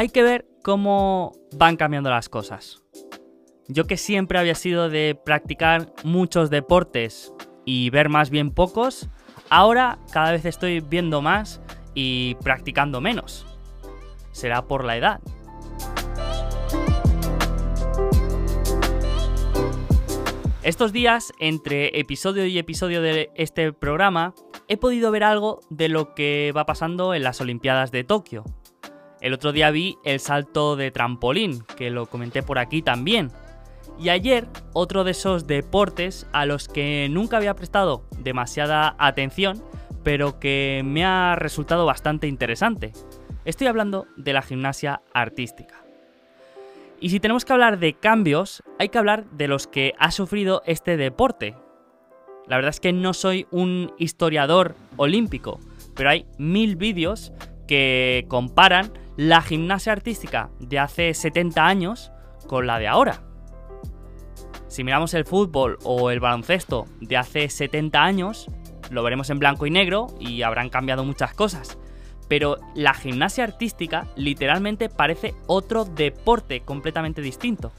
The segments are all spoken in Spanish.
Hay que ver cómo van cambiando las cosas. Yo que siempre había sido de practicar muchos deportes y ver más bien pocos, ahora cada vez estoy viendo más y practicando menos. Será por la edad. Estos días, entre episodio y episodio de este programa, he podido ver algo de lo que va pasando en las Olimpiadas de Tokio. El otro día vi el salto de trampolín, que lo comenté por aquí también. Y ayer, otro de esos deportes a los que nunca había prestado demasiada atención, pero que me ha resultado bastante interesante. Estoy hablando de la gimnasia artística. Y si tenemos que hablar de cambios, hay que hablar de los que ha sufrido este deporte. La verdad es que no soy un historiador olímpico, pero hay mil vídeos que comparan la gimnasia artística de hace 70 años con la de ahora. Si miramos el fútbol o el baloncesto de hace 70 años, lo veremos en blanco y negro y habrán cambiado muchas cosas pero la gimnasia artística literalmente parece otro deporte completamente distinto.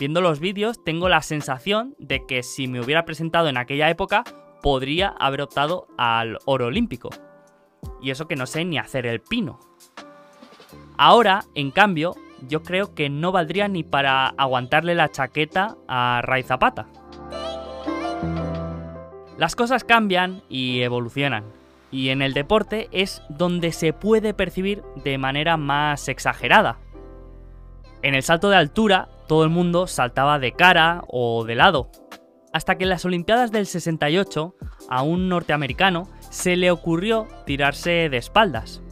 Viendo los vídeos tengo la sensación de que si me hubiera presentado en aquella época podría haber optado al oro olímpico. Y eso que no sé ni hacer el pino. Ahora, en cambio, yo creo que no valdría ni para aguantarle la chaqueta a Ray Zapata. Las cosas cambian y evolucionan y en el deporte es donde se puede percibir de manera más exagerada. En el salto de altura todo el mundo saltaba de cara o de lado, hasta que en las Olimpiadas del 68 a un norteamericano se le ocurrió tirarse de espaldas.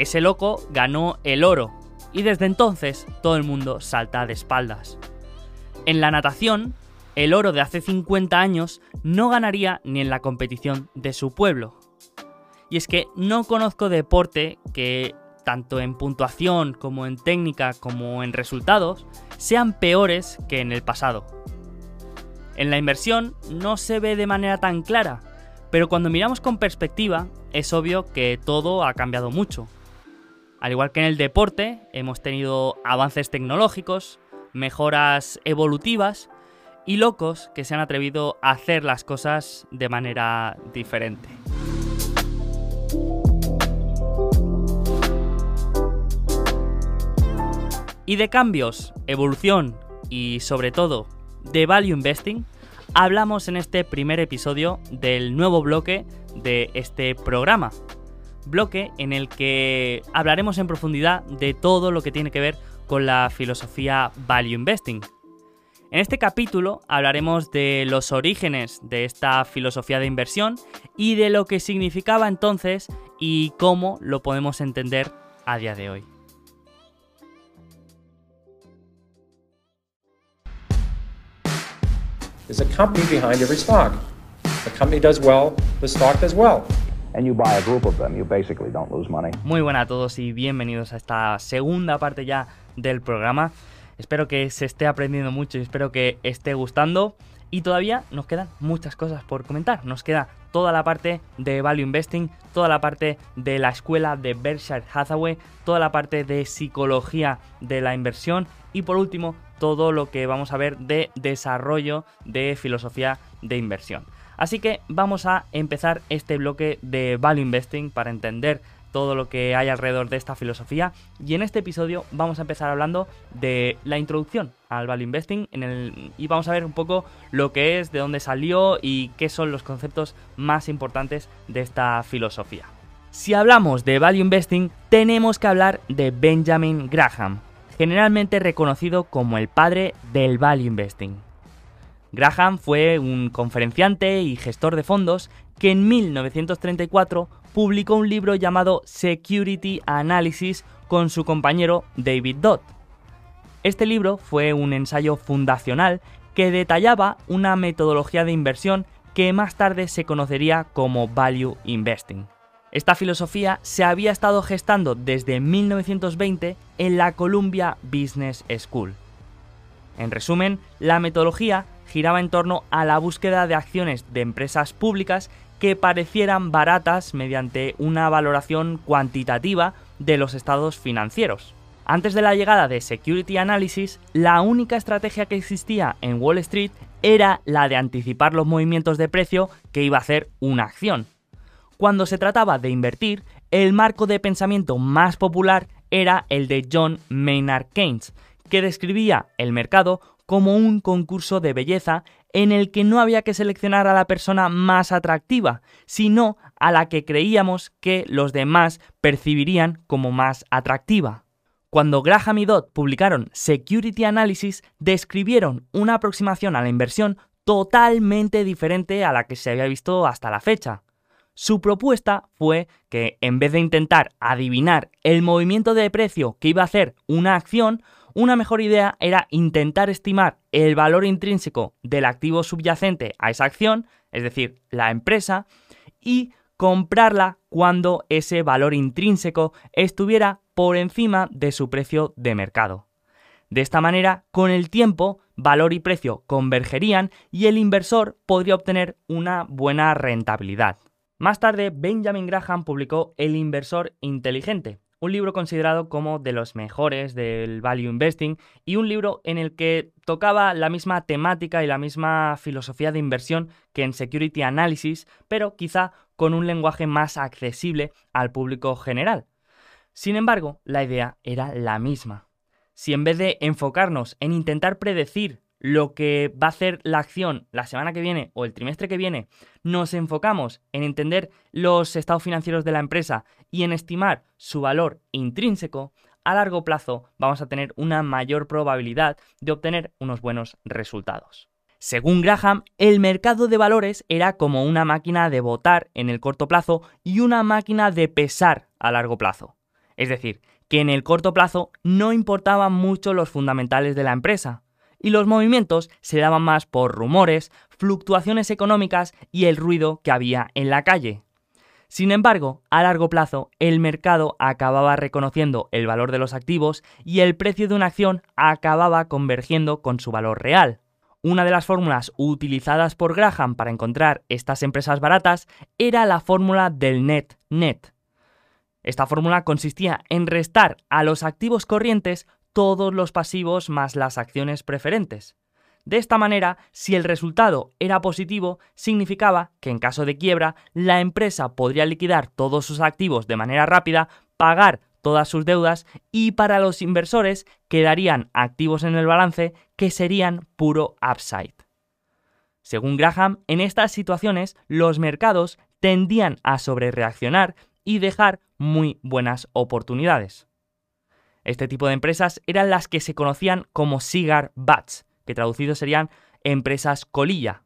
Ese loco ganó el oro y desde entonces todo el mundo salta de espaldas. En la natación, el oro de hace 50 años no ganaría ni en la competición de su pueblo. Y es que no conozco deporte que, tanto en puntuación como en técnica como en resultados, sean peores que en el pasado. En la inversión no se ve de manera tan clara, pero cuando miramos con perspectiva es obvio que todo ha cambiado mucho. Al igual que en el deporte, hemos tenido avances tecnológicos, mejoras evolutivas y locos que se han atrevido a hacer las cosas de manera diferente. Y de cambios, evolución y sobre todo de value investing, hablamos en este primer episodio del nuevo bloque de este programa. Bloque en el que hablaremos en profundidad de todo lo que tiene que ver con la filosofía value investing. En este capítulo hablaremos de los orígenes de esta filosofía de inversión y de lo que significaba entonces y cómo lo podemos entender a día de hoy. There's a company behind every stock. The company does well, the stock does. Muy buenas a todos y bienvenidos a esta segunda parte ya del programa. Espero que se esté aprendiendo mucho y espero que esté gustando. Y todavía nos quedan muchas cosas por comentar. Nos queda toda la parte de Value Investing, toda la parte de la escuela de Berkshire Hathaway, toda la parte de psicología de la inversión y por último todo lo que vamos a ver de desarrollo de filosofía de inversión. Así que vamos a empezar este bloque de Value Investing para entender todo lo que hay alrededor de esta filosofía y en este episodio vamos a empezar hablando de la introducción al value investing y vamos a ver un poco lo que es, de dónde salió y qué son los conceptos más importantes de esta filosofía. Si hablamos de value investing tenemos que hablar de Benjamin Graham, generalmente reconocido como el padre del value investing. Graham fue un conferenciante y gestor de fondos que en 1934 publicó un libro llamado Security Analysis con su compañero David Dodd. Este libro fue un ensayo fundacional que detallaba una metodología de inversión que más tarde se conocería como Value Investing. Esta filosofía se había estado gestando desde 1920 en la Columbia Business School. En resumen, la metodología giraba en torno a la búsqueda de acciones de empresas públicas que parecieran baratas mediante una valoración cuantitativa de los estados financieros. Antes de la llegada de Security Analysis, la única estrategia que existía en Wall Street era la de anticipar los movimientos de precio que iba a hacer una acción. Cuando se trataba de invertir, el marco de pensamiento más popular era el de John Maynard Keynes, que describía el mercado como un concurso de belleza en el que no había que seleccionar a la persona más atractiva, sino a la que creíamos que los demás percibirían como más atractiva. Cuando Graham y Dodd publicaron Security Analysis, describieron una aproximación a la inversión totalmente diferente a la que se había visto hasta la fecha. Su propuesta fue que en vez de intentar adivinar el movimiento de precio que iba a hacer una acción, una mejor idea era intentar estimar el valor intrínseco del activo subyacente a esa acción, es decir, la empresa, y comprarla cuando ese valor intrínseco estuviera por encima de su precio de mercado. De esta manera, con el tiempo, valor y precio convergerían y el inversor podría obtener una buena rentabilidad. Más tarde, Benjamin Graham publicó El inversor inteligente, un libro considerado como de los mejores del value investing y un libro en el que tocaba la misma temática y la misma filosofía de inversión que en Security Analysis, pero quizá con un lenguaje más accesible al público general. Sin embargo, la idea era la misma. Si en vez de enfocarnos en intentar predecir lo que va a hacer la acción la semana que viene o el trimestre que viene, nos enfocamos en entender los estados financieros de la empresa y en estimar su valor intrínseco, a largo plazo vamos a tener una mayor probabilidad de obtener unos buenos resultados. Según Graham, el mercado de valores era como una máquina de votar en el corto plazo y una máquina de pesar a largo plazo. Es decir, que en el corto plazo no importaban mucho los fundamentales de la empresa, y los movimientos se daban más por rumores, fluctuaciones económicas y el ruido que había en la calle. Sin embargo, a largo plazo, el mercado acababa reconociendo el valor de los activos y el precio de una acción acababa convergiendo con su valor real. Una de las fórmulas utilizadas por Graham para encontrar estas empresas baratas era la fórmula del net net. Esta fórmula consistía en restar a los activos corrientes todos los pasivos más las acciones preferentes. De esta manera, si el resultado era positivo, significaba que en caso de quiebra, la empresa podría liquidar todos sus activos de manera rápida, pagar todas sus deudas y para los inversores quedarían activos en el balance que serían puro upside. Según Graham, en estas situaciones los mercados tendían a sobrereaccionar y dejar muy buenas oportunidades. Este tipo de empresas eran las que se conocían como cigar bats, que traducidos serían empresas colilla.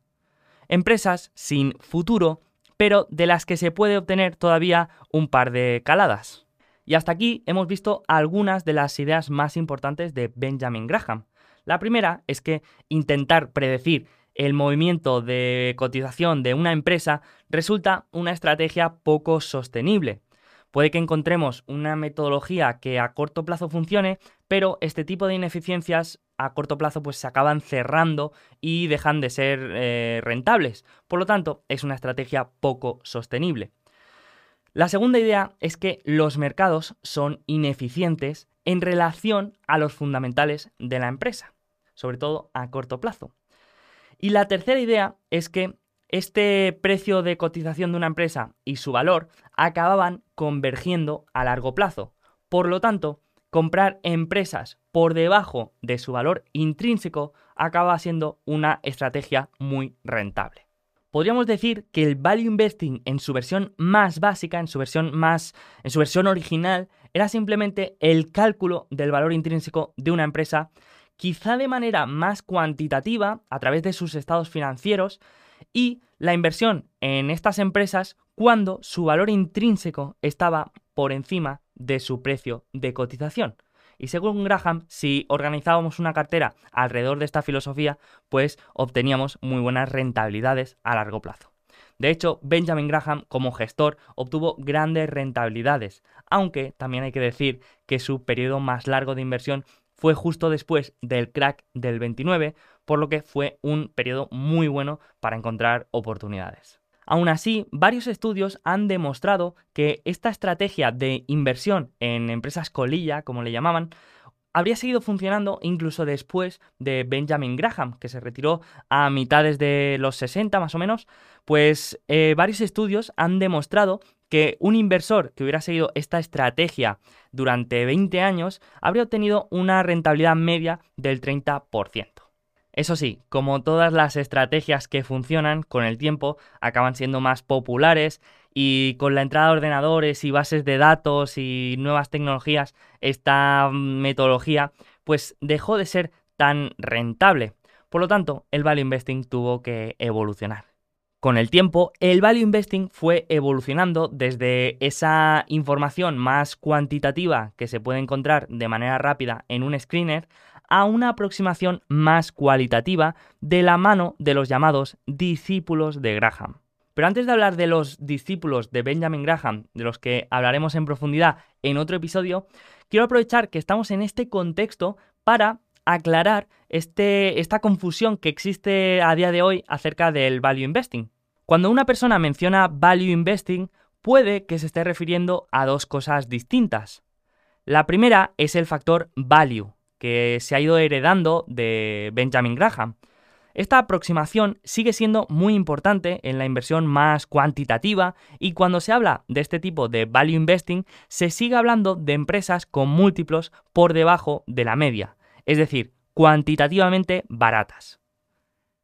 Empresas sin futuro, pero de las que se puede obtener todavía un par de caladas. Y hasta aquí hemos visto algunas de las ideas más importantes de Benjamin Graham. La primera es que intentar predecir el movimiento de cotización de una empresa resulta una estrategia poco sostenible. Puede que encontremos una metodología que a corto plazo funcione, pero este tipo de ineficiencias a corto plazo pues se acaban cerrando y dejan de ser eh, rentables. Por lo tanto, es una estrategia poco sostenible. La segunda idea es que los mercados son ineficientes en relación a los fundamentales de la empresa, sobre todo a corto plazo. Y la tercera idea es que este precio de cotización de una empresa y su valor acababan convergiendo a largo plazo. Por lo tanto, comprar empresas por debajo de su valor intrínseco acaba siendo una estrategia muy rentable. Podríamos decir que el value investing en su versión más básica, en su versión más en su versión original, era simplemente el cálculo del valor intrínseco de una empresa, quizá de manera más cuantitativa a través de sus estados financieros, y la inversión en estas empresas cuando su valor intrínseco estaba por encima de su precio de cotización. Y según Graham, si organizábamos una cartera alrededor de esta filosofía, pues obteníamos muy buenas rentabilidades a largo plazo. De hecho, Benjamin Graham como gestor obtuvo grandes rentabilidades, aunque también hay que decir que su periodo más largo de inversión fue justo después del crack del 29, por lo que fue un periodo muy bueno para encontrar oportunidades. Aún así, varios estudios han demostrado que esta estrategia de inversión en empresas colilla, como le llamaban, habría seguido funcionando incluso después de Benjamin Graham, que se retiró a mitades de los 60 más o menos, pues eh, varios estudios han demostrado que un inversor que hubiera seguido esta estrategia durante 20 años habría obtenido una rentabilidad media del 30%. Eso sí, como todas las estrategias que funcionan con el tiempo acaban siendo más populares y con la entrada de ordenadores y bases de datos y nuevas tecnologías, esta metodología pues dejó de ser tan rentable. Por lo tanto, el value investing tuvo que evolucionar. Con el tiempo, el value investing fue evolucionando desde esa información más cuantitativa que se puede encontrar de manera rápida en un screener a una aproximación más cualitativa de la mano de los llamados discípulos de Graham. Pero antes de hablar de los discípulos de Benjamin Graham, de los que hablaremos en profundidad en otro episodio, quiero aprovechar que estamos en este contexto para aclarar este, esta confusión que existe a día de hoy acerca del value investing. Cuando una persona menciona value investing, puede que se esté refiriendo a dos cosas distintas. La primera es el factor value, que se ha ido heredando de Benjamin Graham. Esta aproximación sigue siendo muy importante en la inversión más cuantitativa y cuando se habla de este tipo de value investing se sigue hablando de empresas con múltiplos por debajo de la media, es decir, cuantitativamente baratas.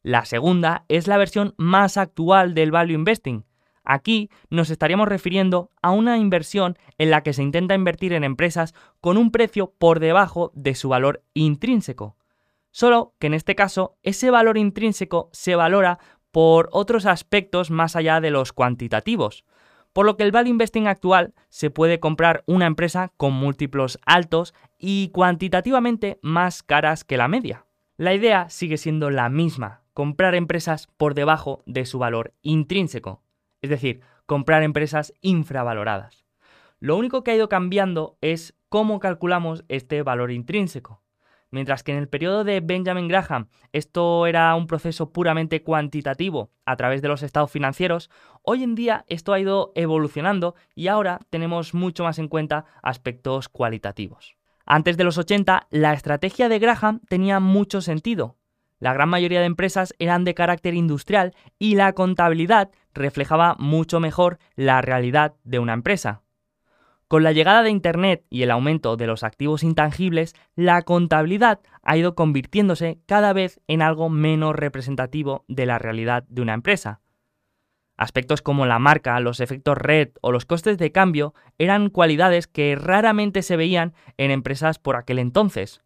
La segunda es la versión más actual del value investing, Aquí nos estaríamos refiriendo a una inversión en la que se intenta invertir en empresas con un precio por debajo de su valor intrínseco. Solo que en este caso ese valor intrínseco se valora por otros aspectos más allá de los cuantitativos. Por lo que el value investing actual se puede comprar una empresa con múltiplos altos y cuantitativamente más caras que la media. La idea sigue siendo la misma, comprar empresas por debajo de su valor intrínseco es decir, comprar empresas infravaloradas. Lo único que ha ido cambiando es cómo calculamos este valor intrínseco. Mientras que en el periodo de Benjamin Graham esto era un proceso puramente cuantitativo a través de los estados financieros, hoy en día esto ha ido evolucionando y ahora tenemos mucho más en cuenta aspectos cualitativos. Antes de los 80, la estrategia de Graham tenía mucho sentido, la gran mayoría de empresas eran de carácter industrial y la contabilidad reflejaba mucho mejor la realidad de una empresa. Con la llegada de Internet y el aumento de los activos intangibles, la contabilidad ha ido convirtiéndose cada vez en algo menos representativo de la realidad de una empresa. Aspectos como la marca, los efectos red o los costes de cambio eran cualidades que raramente se veían en empresas por aquel entonces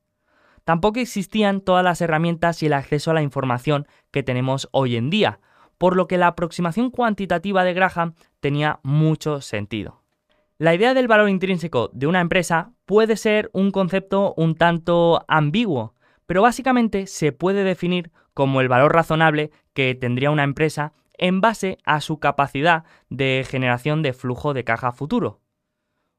tampoco existían todas las herramientas y el acceso a la información que tenemos hoy en día, por lo que la aproximación cuantitativa de Graham tenía mucho sentido. La idea del valor intrínseco de una empresa puede ser un concepto un tanto ambiguo, pero básicamente se puede definir como el valor razonable que tendría una empresa en base a su capacidad de generación de flujo de caja futuro.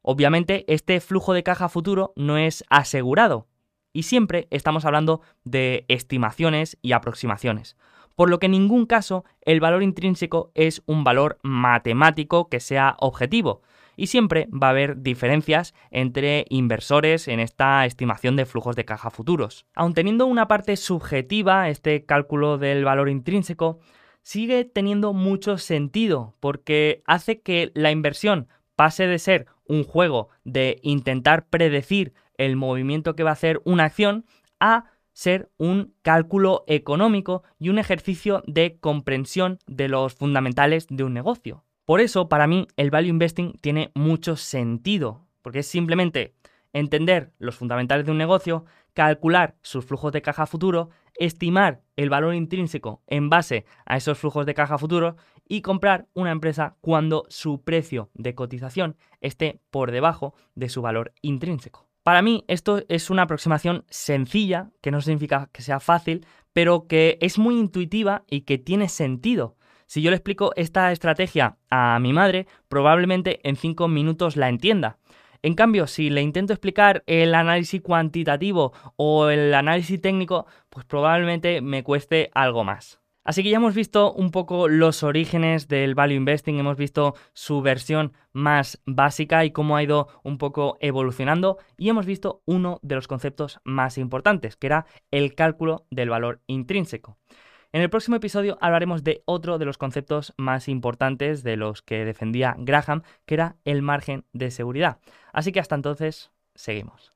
Obviamente, este flujo de caja futuro no es asegurado, y siempre estamos hablando de estimaciones y aproximaciones. Por lo que en ningún caso el valor intrínseco es un valor matemático que sea objetivo, y siempre va a haber diferencias entre inversores en esta estimación de flujos de caja futuros. Aun teniendo una parte subjetiva, este cálculo del valor intrínseco sigue teniendo mucho sentido porque hace que la inversión pase de ser un juego de intentar predecir el movimiento que va a hacer una acción a ser un cálculo económico y un ejercicio de comprensión de los fundamentales de un negocio. Por eso, para mí, el value investing tiene mucho sentido, porque es simplemente entender los fundamentales de un negocio, calcular sus flujos de caja futuro, estimar el valor intrínseco en base a esos flujos de caja futuro y comprar una empresa cuando su precio de cotización esté por debajo de su valor intrínseco. Para mí esto es una aproximación sencilla, que no significa que sea fácil, pero que es muy intuitiva y que tiene sentido. Si yo le explico esta estrategia a mi madre, probablemente en 5 minutos la entienda. En cambio, si le intento explicar el análisis cuantitativo o el análisis técnico, pues probablemente me cueste algo más. Así que ya hemos visto un poco los orígenes del value investing, hemos visto su versión más básica y cómo ha ido un poco evolucionando y hemos visto uno de los conceptos más importantes, que era el cálculo del valor intrínseco. En el próximo episodio hablaremos de otro de los conceptos más importantes de los que defendía Graham, que era el margen de seguridad. Así que hasta entonces, seguimos.